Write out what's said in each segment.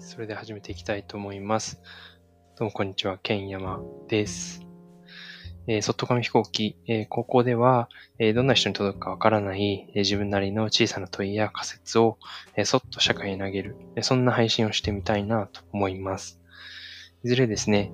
それで始めていきたいと思います。どうもこんにちは、ケンヤマです。えー、外紙飛行機、えー、高校では、えー、どんな人に届くかわからない、え、自分なりの小さな問いや仮説を、え、そっと社会に投げる、え、そんな配信をしてみたいなと思います。いずれですね、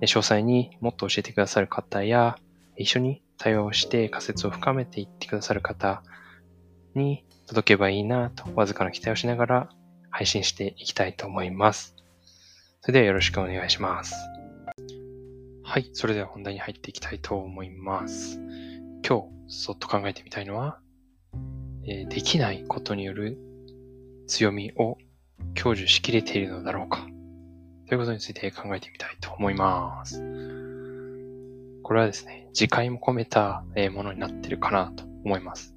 え、詳細にもっと教えてくださる方や、一緒に対話をして仮説を深めていってくださる方に届けばいいなと、わずかな期待をしながら配信していきたいと思います。それではよろしくお願いします。はい。それでは本題に入っていきたいと思います。今日、そっと考えてみたいのは、えー、できないことによる強みを享受しきれているのだろうかということについて考えてみたいと思います。これはですね、次回も込めたものになってるかなと思います。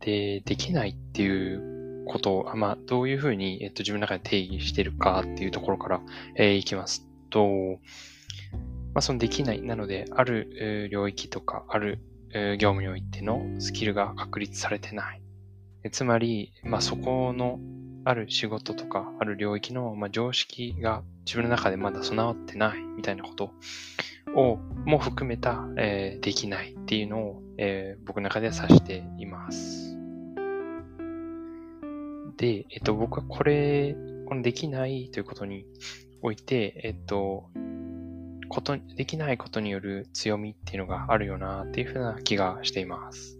で、できないっていうことを、まあ、どういうふうに、えっと、自分の中で定義してるかっていうところから、えー、いきますと、まあ、そのできない。なので、ある領域とか、ある業務においてのスキルが確立されてない。つまり、まあ、そこのある仕事とか、ある領域の、まあ、常識が自分の中でまだ備わってないみたいなことをも含めた、えー、できないっていうのを、えー、僕の中で指しています。で、えっと、僕はこれ、このできないということにおいて、えっと、こと、できないことによる強みっていうのがあるよなっていうふうな気がしています。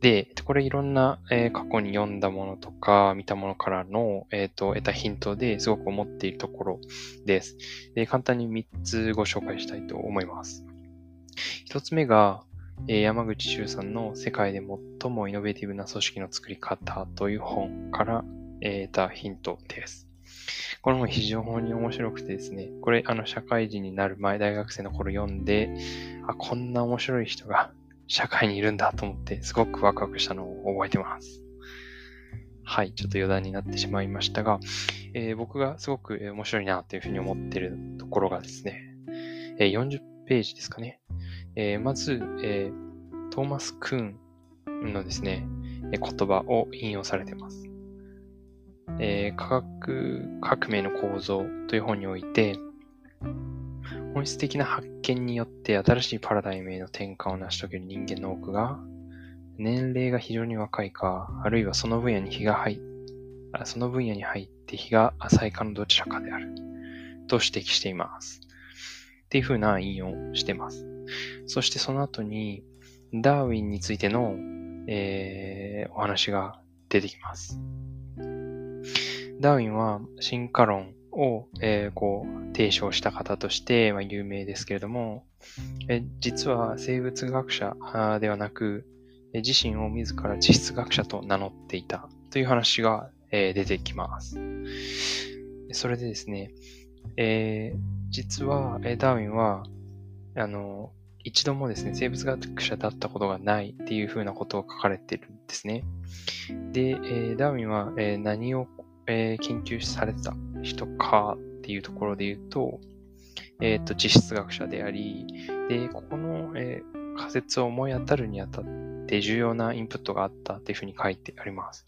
で、これいろんな、えー、過去に読んだものとか見たものからの、えっ、ー、と、得たヒントですごく思っているところです。で、簡単に3つご紹介したいと思います。1つ目が、え山口周さんの世界で最もイノベーティブな組織の作り方という本から、得たヒントです。この本非常に面白くてですね、これあの社会人になる前大学生の頃読んで、あ、こんな面白い人が 社会にいるんだと思ってすごくワクワクしたのを覚えてます。はい、ちょっと余談になってしまいましたが、えー、僕がすごく面白いなというふうに思っているところがですね、え、40ページですかね。えー、まず、えー、トーマス・クーンのですね、言葉を引用されています。えー、科学革命の構造という本において、本質的な発見によって新しいパラダイムへの転換を成し遂げる人間の多くが、年齢が非常に若いか、あるいはその分野に日が入その分野に入って日が浅いかのどちらかである。と指摘しています。っていう風な引用をしています。そしてその後に、ダーウィンについての、えー、お話が出てきます。ダーウィンは進化論を、えー、こう提唱した方として、まあ、有名ですけれども、え実は生物学者ではなく、自身を自ら地質学者と名乗っていたという話が、えー、出てきます。それでですね、えー、実は、えダーウィンは、あの、一度もですね、生物学者だったことがないっていうふうなことを書かれてるんですね。で、えー、ダーウィンは、えー、何を、えー、研究されてた人かっていうところで言うと、えっ、と、地質学者であり、で、ここの、え仮説を思い当たるにあたって重要なインプットがあったっていうふうに書いてあります。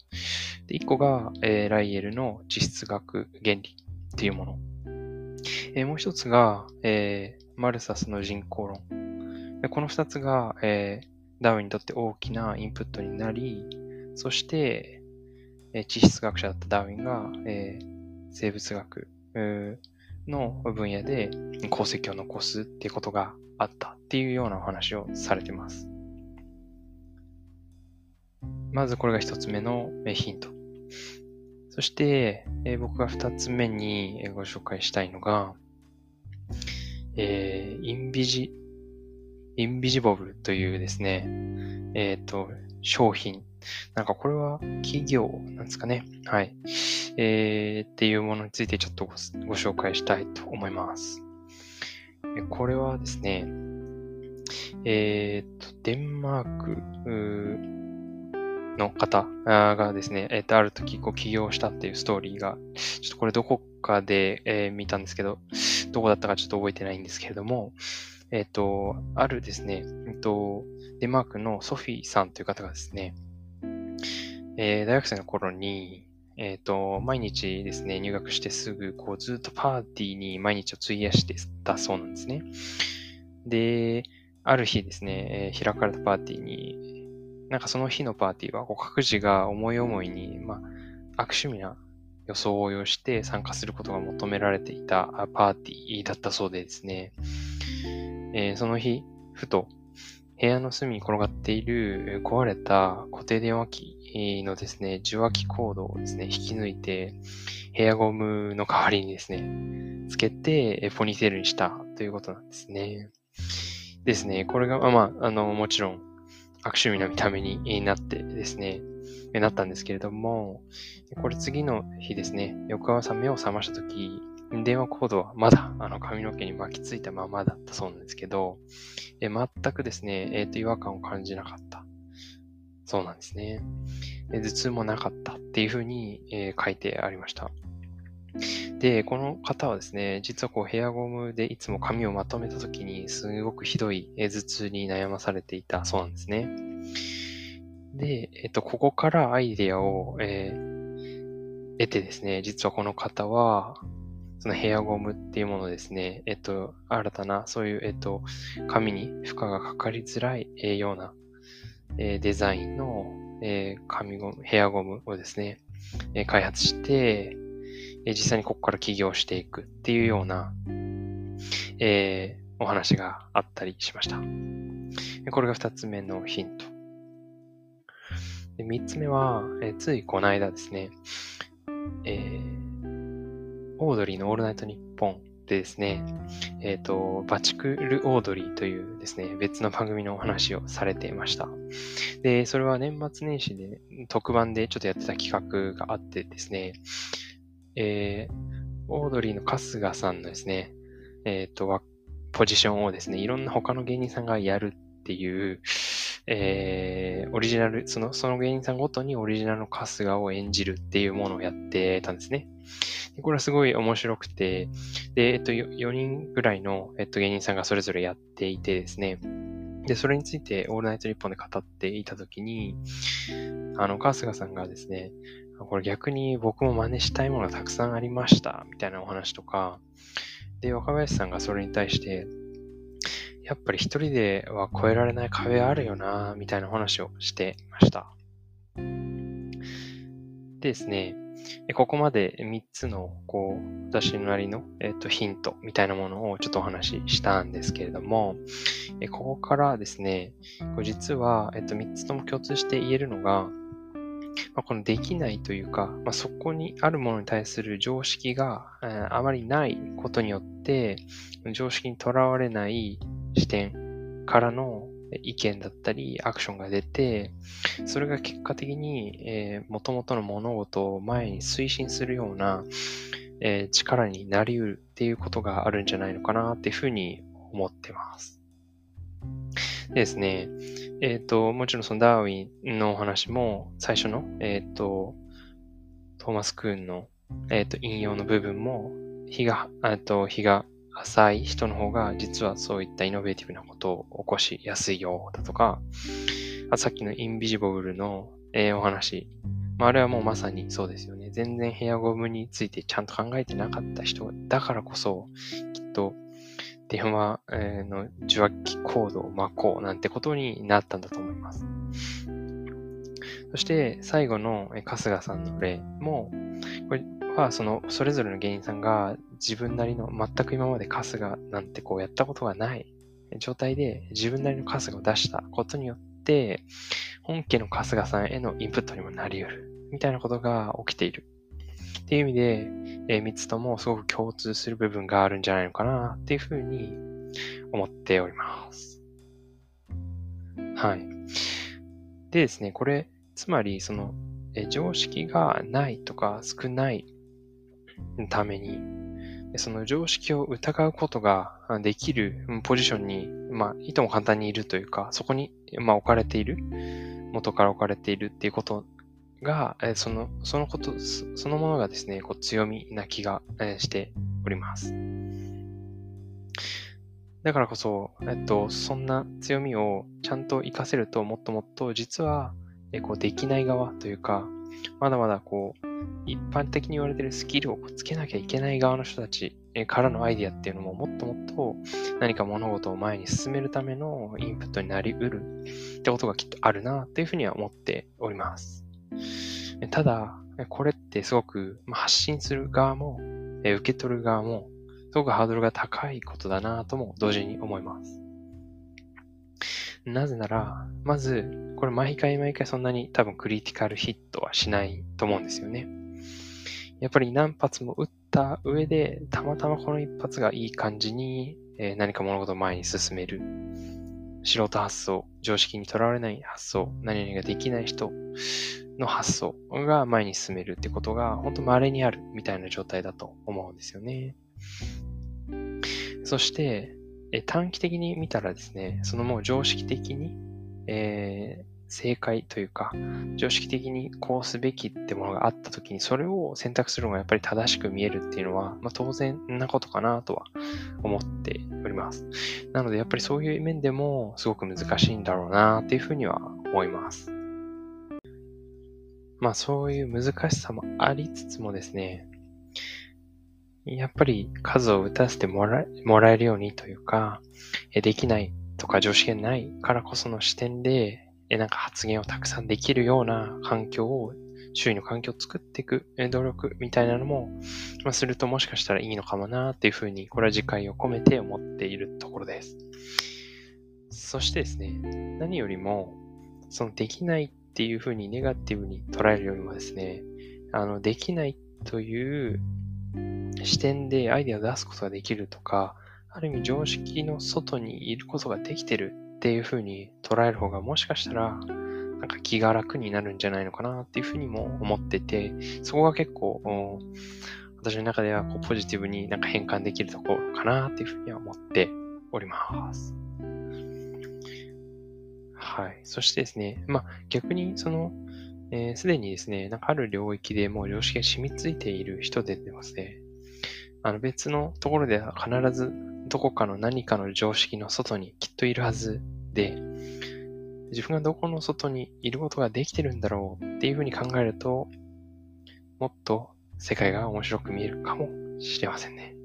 で、一個が、えライエルの地質学原理っていうもの。えもう一つが、えマルサスの人口論。でこの二つが、えダーウィンにとって大きなインプットになり、そして、え地質学者だったダーウィンが、え生物学の分野で功績を残すっていうことがあったっていうようなお話をされてます。まずこれが一つ目のヒント。そして、え僕が二つ目にご紹介したいのが、えー、インビジ、インビジボブルというですね、えっ、ー、と、商品。なんかこれは企業なんですかね。はい。えー、っていうものについてちょっとご紹介したいと思います。これはですね、えっ、と、デンマークの方がですね、えっ、と、ある時こう起業したっていうストーリーが、ちょっとこれどこかで、え、見たんですけど、どこだったかちょっと覚えてないんですけれども、えっ、ー、と、あるですね、えっと、デンマークのソフィーさんという方がですね、えー、大学生の頃に、えっ、と、毎日ですね、入学してすぐ、こう、ずっとパーティーに毎日を費やしてたそうなんですね。で、ある日ですね、え、開かれたパーティーに、なんかその日のパーティーは、こう各自が思い思いに、まあ、悪趣味な装いをして参加することが求められていたパーティーだったそうでですね、えー、その日、ふと部屋の隅に転がっている壊れた固定電話機のですね、受話器コードをですね、引き抜いて、ヘアゴムの代わりにですね、つけてポニーテールにしたということなんですね。ですね、これが、まあ、あの、もちろん悪趣味な見た目になってですね、なったんですけれども、これ次の日ですね、翌朝目を覚ましたとき、電話コードはまだあの髪の毛に巻きついたままだったそうなんですけど、え全くですね、え、ー、と、違和感を感じなかった。そうなんですね。頭痛もなかったっていうふうに、えー、書いてありました。で、この方はですね、実はこうヘアゴムでいつも髪をまとめた時にすごくひどい頭痛に悩まされていたそうなんですね。で、えっと、ここからアイデアを、えー、得てですね、実はこの方は、そのヘアゴムっていうものですね、えっと、新たな、そういう、えっと、髪に負荷がかかりづらい、えー、ような、えー、デザインの、えー、髪ゴム、ヘアゴムをですね、えー、開発して、えー、実際にここから起業していくっていうような、えー、お話があったりしました。これが二つ目のヒント。で、三つ目は、えー、ついこの間ですね、えー、オードリーのオールナイトニッポンでですね、えっ、ー、と、バチクルオードリーというですね、別の番組のお話をされていました。で、それは年末年始で特番でちょっとやってた企画があってですね、えー、オードリーの春日さんのですね、えっ、ー、と、ポジションをですね、いろんな他の芸人さんがやるっていう、えー、オリジナル、その、その芸人さんごとにオリジナルの春日を演じるっていうものをやってたんですね。でこれはすごい面白くて、で、えっと、4人ぐらいの、えっと、芸人さんがそれぞれやっていてですね、で、それについて、オールナイトニッポンで語っていたときに、あの、春日さんがですね、これ逆に僕も真似したいものがたくさんありました、みたいなお話とか、で、若林さんがそれに対して、やっぱり一人では越えられない壁あるよな、みたいな話をしてました。でですね、ここまで3つの、こう、私なりの、えっ、と、ヒントみたいなものをちょっとお話ししたんですけれども、えここからですね、実は、えっ、と、3つとも共通して言えるのが、まあ、このできないというか、まあ、そこにあるものに対する常識が、えー、あまりないことによって、常識にとらわれない視点からの意見だったりアクションが出て、それが結果的に、えー、元々の物事を前に推進するような、えー、力になり得るっていうことがあるんじゃないのかなっていうふうに思ってます。でですね、えっ、ー、と、もちろんそのダーウィンのお話も最初の、えっ、ー、と、トーマス・クーンの、え、ー、と、引用の部分も、日が、えっと、日が浅い人の方が実はそういったイノベーティブなことを起こしやすいよだとか、あさっきのインビジボブルの、えー、お話、まあ、あれはもうまさにそうですよね。全然ヘアゴムについてちゃんと考えてなかった人だからこそ、きっと電話の受話器コードを巻こうなんてことになったんだと思います。そして最後の春日さんの例も、これはそのそれぞれの芸人さんが自分なりの全く今まで春日なんてこうやったことがない状態で自分なりの春日を出したことによって、本家の春日さんへのインプットにもなり得るみたいなことが起きている。っていう意味で、えー、3つともすごく共通する部分があるんじゃないのかなっていうふうに思っております。はい。でですね、これ、つまり、その、え常識がないとか少ないために、その常識を疑うことができるポジションに、まあ、いとも簡単にいるというか、そこに、まあ、置かれている、元から置かれているっていうことが、その、そのこと、そのものがですね、こう強みな気が、しております。だからこそ、えっと、そんな強みをちゃんと活かせると、もっともっと実は、えこうできない側というか、まだまだこう、一般的に言われてるスキルをつけなきゃいけない側の人たちからのアイディアっていうのももっともっと何か物事を前に進めるためのインプットになり得るってことがきっとあるなっていうふうには思っております。ただ、これってすごく発信する側も受け取る側もすごくハードルが高いことだなとも同時に思います。なぜなら、まず、これ毎回毎回そんなに多分クリティカルヒットはしないと思うんですよね。やっぱり何発も打った上で、たまたまこの一発がいい感じに、え何か物事を前に進める。素人発想、常識にとらわれない発想、何々ができない人の発想が前に進めるってことが本当稀にあるみたいな状態だと思うんですよね。そして、え短期的に見たらですね、そのもう常識的に、えー、正解というか、常識的にこうすべきってものがあったときに、それを選択するのがやっぱり正しく見えるっていうのは、まあ、当然なことかなとは思っております。なので、やっぱりそういう面でもすごく難しいんだろうなっていうふうには思います。まあそういう難しさもありつつもですね、やっぱり数を打たせてもらもらえるようにというか、できないとか常識がないからこその視点で、なんか発言をたくさんできるような環境を、周囲の環境を作っていく努力みたいなのも、まあ、するともしかしたらいいのかもなっていうふうに、これは自戒を込めて思っているところです。そしてですね、何よりも、そのできないっていうふうにネガティブに捉えるよりもですね、あの、できないという視点でアイデアを出すことができるとか、ある意味常識の外にいることができてるっていうふうに捉える方がもしかしたら、なんか気が楽になるんじゃないのかなっていうふうにも思ってて、そこが結構、私の中ではこうポジティブになんか変換できるところかなっていうふうには思っております。はい。そしてですね、まあ逆にその、す、えー、で、にですね、なんかある領域でもう常識が染みついている人でですね、あの別のところでは必ずどこかの何かの常識の外にきっといるはずで、自分がどこの外にいることができてるんだろうっていうふうに考えると、もっと世界が面白く見えるかもしれませんね。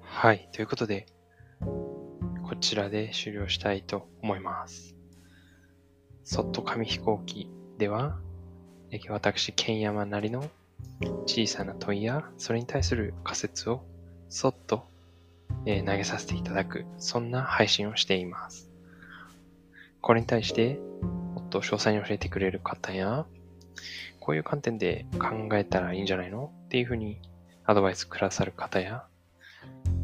はい。ということで、こちらで終了したいと思います。そっと紙飛行機では、私、ケンヤマなりの小さな問いや、それに対する仮説をそっと、え投げさせていただく、そんな配信をしています。これに対して、もっと詳細に教えてくれる方や、こういう観点で考えたらいいんじゃないの？っていうふうにアドバイスくださる方や、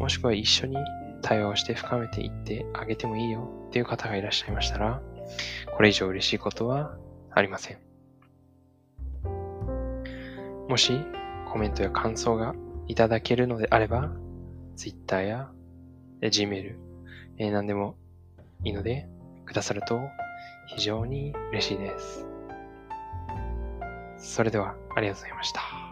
もしくは一緒に対話をして深めていってあげてもいいよっていう方がいらっしゃいましたら、これ以上嬉しいことはありません。もしコメントや感想がいただけるのであれば、Twitter や Gmail、え、何でもいいのでくださると非常に嬉しいです。それではありがとうございました。